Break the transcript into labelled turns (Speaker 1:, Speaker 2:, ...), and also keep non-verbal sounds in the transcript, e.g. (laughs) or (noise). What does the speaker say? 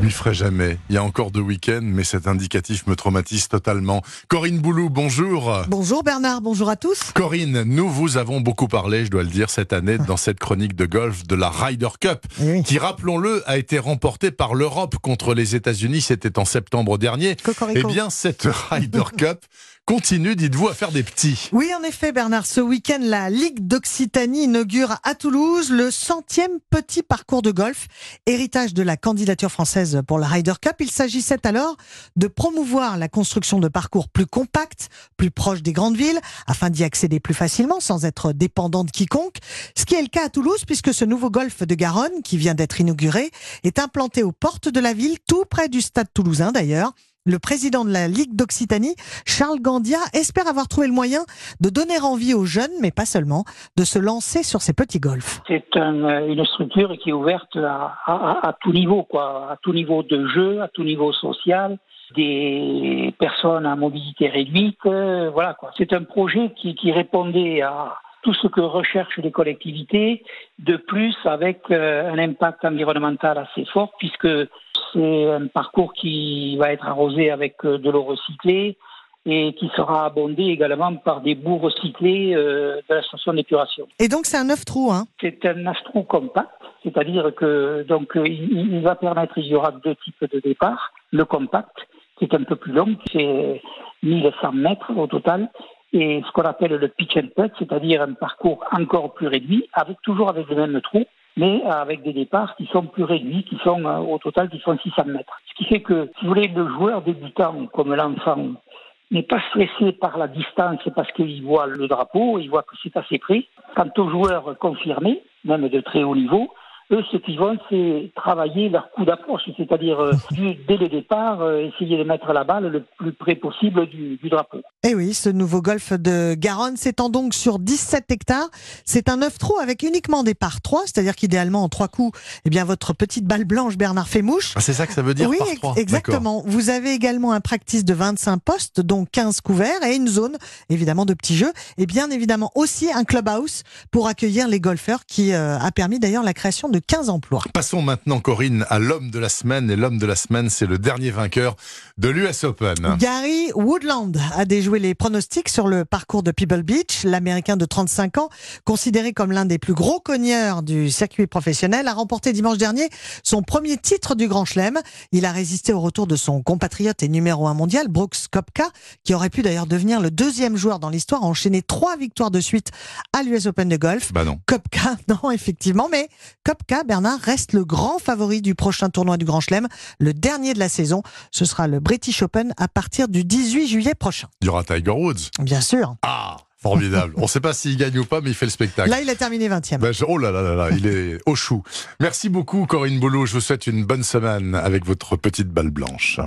Speaker 1: Je m'y ferai jamais. Il y a encore deux week-ends, mais cet indicatif me traumatise totalement. Corinne Boulou, bonjour.
Speaker 2: Bonjour Bernard, bonjour à tous.
Speaker 1: Corinne, nous vous avons beaucoup parlé, je dois le dire, cette année dans cette chronique de golf de la Ryder Cup,
Speaker 2: Eh oui.
Speaker 1: qui, rappelons-le, a été remportée par l'Europe contre les États-Unis. C'était en septembre dernier.
Speaker 2: Cocorico.
Speaker 1: Eh bien, cette Ryder Cup continue, dites-vous, à faire des petits.
Speaker 2: Oui, en effet, Bernard, ce week-end, la Ligue d'Occitanie inaugure à Toulouse le centième petit parcours de golf, héritage de la candidature française pour la Ryder Cup. Il s'agissait alors de promouvoir la construction de parcours plus compacts, plus proches des grandes villes, afin d'y accéder plus facilement sans être dépendant de quiconque. Ce qui est le cas à Toulouse, puisque ce nouveau golf de Garonne, qui vient d'être inauguré, est implanté aux portes de la ville, tout près du stade toulousain d'ailleurs. Le président de la Ligue d'Occitanie, Charles Gandia, espère avoir trouvé le moyen de donner envie aux jeunes, mais pas seulement, de se lancer sur ces petits golfs.
Speaker 3: C'est un- une structure qui est ouverte à, tout niveau, quoi, à tout niveau de jeu, à tout niveau social, des personnes à mobilité réduite, euh, voilà quoi. C'est un projet qui, qui répondait à tout ce que recherchent les collectivités, de plus avec euh, un impact environnemental assez fort, puisque c'est un parcours qui va être arrosé avec euh, de l'eau recyclée et qui sera abondé également par des bouts recyclés euh, de la station d'épuration.
Speaker 2: Et donc c'est un neuf trous, hein?
Speaker 3: C'est un astro compact, c'est-à-dire que donc euh, il, il va permettre, il y aura deux types de départ. Le compact, qui est un peu plus long, fait 1100 mètres au total, et ce qu'on appelle le pitch and putt, c'est-à-dire un parcours encore plus réduit, avec toujours avec le même trou, mais avec des départs qui sont plus réduits, qui sont euh, au total qui sont 600 mètres. Ce qui fait que, si vous voulez, le joueur débutant, comme l'enfant, n'est pas stressé par la distance parce qu'il voit le drapeau, il voit que c'est assez près. Quant aux joueurs confirmés, même de très haut niveau, eux, ce qu'ils vont, c'est travailler leur coup d'approche, c'est-à-dire euh, (laughs) dès le départ, euh, essayer de mettre la balle le plus près possible du, du drapeau.
Speaker 2: Eh oui, ce nouveau golf de Garonne s'étend donc sur 17 hectares. C'est un neuf trous avec uniquement des par 3, c'est-à-dire qu'idéalement en trois coups, eh bien votre petite balle blanche Bernard fait mouche.
Speaker 1: Ah, c'est ça que ça veut dire
Speaker 2: oui,
Speaker 1: par
Speaker 2: ex-
Speaker 1: trois. D'accord.
Speaker 2: exactement. Vous avez également un practice de 25 postes, dont 15 couverts, et une zone, évidemment, de petits jeux. Et bien évidemment aussi un clubhouse pour accueillir les golfeurs qui euh, a permis d'ailleurs la création de 15 emplois.
Speaker 1: Passons maintenant, Corinne, à l'homme de la semaine. Et l'homme de la semaine, c'est le dernier vainqueur de l'US Open.
Speaker 2: Gary Woodland a déjoué les pronostics sur le parcours de Pebble Beach. L'Américain de 35 ans, considéré comme l'un des plus gros cogneurs du circuit professionnel, a remporté dimanche dernier son premier titre du Grand Chelem. Il a résisté au retour de son compatriote et numéro un mondial, Brooks Kopka, qui aurait pu d'ailleurs devenir le deuxième joueur dans l'histoire à enchaîner trois victoires de suite à l'US Open de golf.
Speaker 1: Bah non.
Speaker 2: Kopka, (laughs) non, effectivement, mais Kopka, Bernard, reste le grand favori du prochain tournoi du Grand Chelem, le dernier de la saison. Ce sera le British Open à partir du 18 juillet prochain.
Speaker 1: Il y aura Tiger Woods.
Speaker 2: Bien sûr.
Speaker 1: Ah, formidable. On ne sait pas s'il gagne ou pas, mais il fait le spectacle.
Speaker 2: Là, il a terminé 20e.
Speaker 1: Ben, oh là là là là, il est au chou. Merci beaucoup, Corinne Boulot. Je vous souhaite une bonne semaine avec votre petite balle blanche.